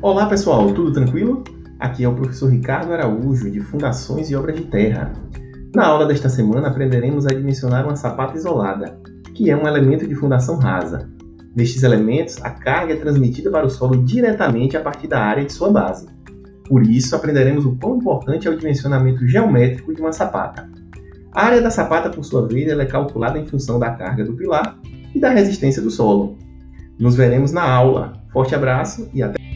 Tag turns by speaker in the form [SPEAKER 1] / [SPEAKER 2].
[SPEAKER 1] Olá pessoal, tudo tranquilo? Aqui é o professor Ricardo Araújo, de Fundações e Obras de Terra. Na aula desta semana aprenderemos a dimensionar uma sapata isolada, que é um elemento de fundação rasa. Nestes elementos, a carga é transmitida para o solo diretamente a partir da área de sua base. Por isso, aprenderemos o quão importante é o dimensionamento geométrico de uma sapata. A área da sapata, por sua vez, é calculada em função da carga do pilar e da resistência do solo. Nos veremos na aula. Forte abraço e até